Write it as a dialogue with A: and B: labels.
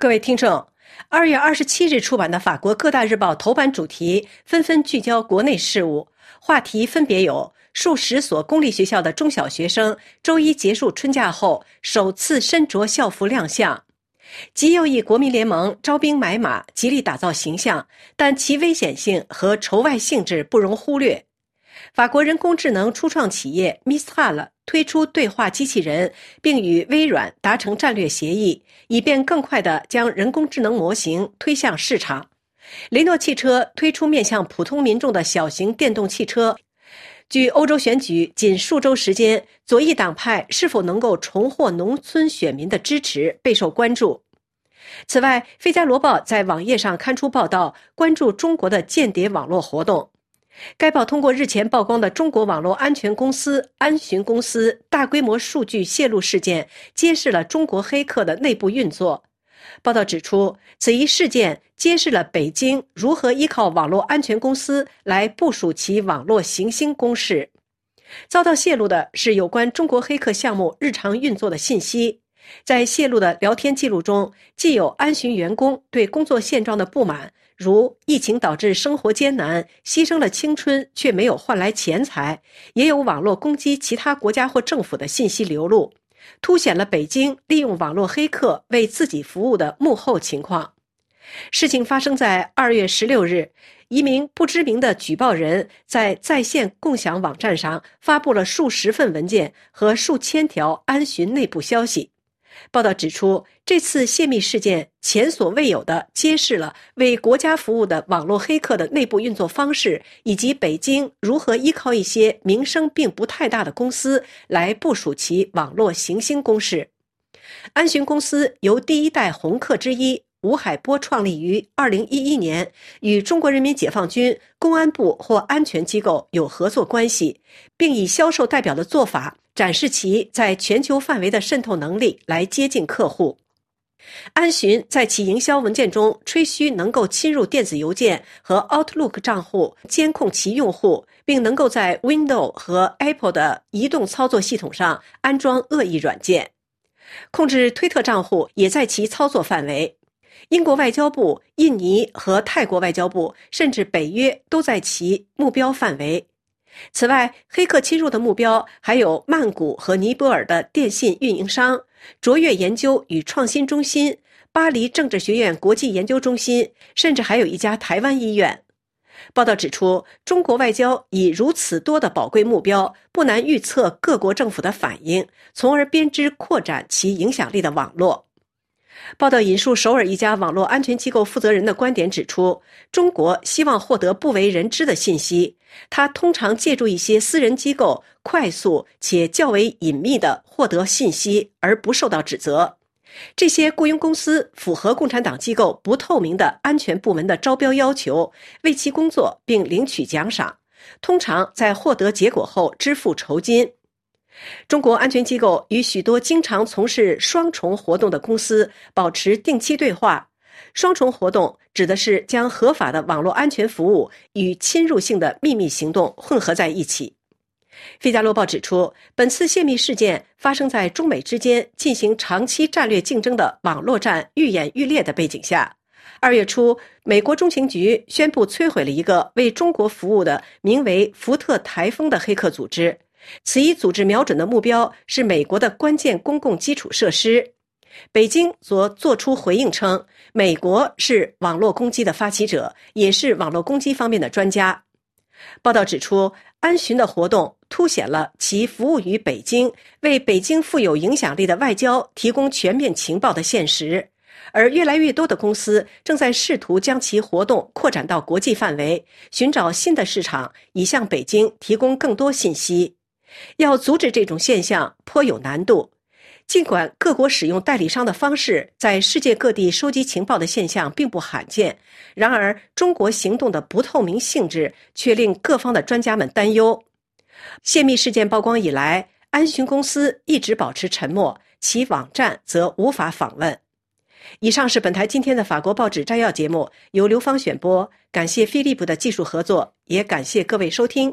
A: 各位听众，二月二十七日出版的法国各大日报头版主题纷纷聚焦国内事务，话题分别有：数十所公立学校的中小学生周一结束春假后首次身着校服亮相；极右翼国民联盟招兵买马，极力打造形象，但其危险性和仇外性质不容忽略。法国人工智能初创企业 Mistral 推出对话机器人，并与微软达成战略协议，以便更快地将人工智能模型推向市场。雷诺汽车推出面向普通民众的小型电动汽车。距欧洲选举仅数周时间，左翼党派是否能够重获农村选民的支持备受关注。此外，《费加罗报》在网页上刊出报道，关注中国的间谍网络活动。该报通过日前曝光的中国网络安全公司安巡公司大规模数据泄露事件，揭示了中国黑客的内部运作。报道指出，此一事件揭示了北京如何依靠网络安全公司来部署其网络行星攻势。遭到泄露的是有关中国黑客项目日常运作的信息。在泄露的聊天记录中，既有安巡员工对工作现状的不满。如疫情导致生活艰难，牺牲了青春却没有换来钱财，也有网络攻击其他国家或政府的信息流露，凸显了北京利用网络黑客为自己服务的幕后情况。事情发生在二月十六日，一名不知名的举报人在在线共享网站上发布了数十份文件和数千条安巡内部消息。报道指出，这次泄密事件前所未有的揭示了为国家服务的网络黑客的内部运作方式，以及北京如何依靠一些名声并不太大的公司来部署其网络行星攻势。安巡公司由第一代红客之一吴海波创立于2011年，与中国人民解放军、公安部或安全机构有合作关系，并以销售代表的做法。展示其在全球范围的渗透能力，来接近客户。安巡在其营销文件中吹嘘能够侵入电子邮件和 Outlook 账户，监控其用户，并能够在 Windows 和 Apple 的移动操作系统上安装恶意软件。控制推特账户也在其操作范围。英国外交部、印尼和泰国外交部，甚至北约都在其目标范围。此外，黑客侵入的目标还有曼谷和尼泊尔的电信运营商、卓越研究与创新中心、巴黎政治学院国际研究中心，甚至还有一家台湾医院。报道指出，中国外交以如此多的宝贵目标，不难预测各国政府的反应，从而编织扩展其影响力的网络。报道引述首尔一家网络安全机构负责人的观点指出，中国希望获得不为人知的信息，它通常借助一些私人机构快速且较为隐秘地获得信息，而不受到指责。这些雇佣公司符合共产党机构不透明的安全部门的招标要求，为其工作并领取奖赏，通常在获得结果后支付酬金。中国安全机构与许多经常从事双重活动的公司保持定期对话。双重活动指的是将合法的网络安全服务与侵入性的秘密行动混合在一起。《费加罗报》指出，本次泄密事件发生在中美之间进行长期战略竞争的网络战愈演愈烈的背景下。二月初，美国中情局宣布摧毁了一个为中国服务的名为“福特台风”的黑客组织。此一组织瞄准的目标是美国的关键公共基础设施。北京则作出回应称，美国是网络攻击的发起者，也是网络攻击方面的专家。报道指出，安巡的活动凸显了其服务于北京、为北京富有影响力的外交提供全面情报的现实。而越来越多的公司正在试图将其活动扩展到国际范围，寻找新的市场，以向北京提供更多信息。要阻止这种现象颇有难度，尽管各国使用代理商的方式在世界各地收集情报的现象并不罕见，然而中国行动的不透明性质却令各方的专家们担忧。泄密事件曝光以来，安巡公司一直保持沉默，其网站则无法访问。以上是本台今天的法国报纸摘要节目，由刘芳选播，感谢飞利浦的技术合作，也感谢各位收听。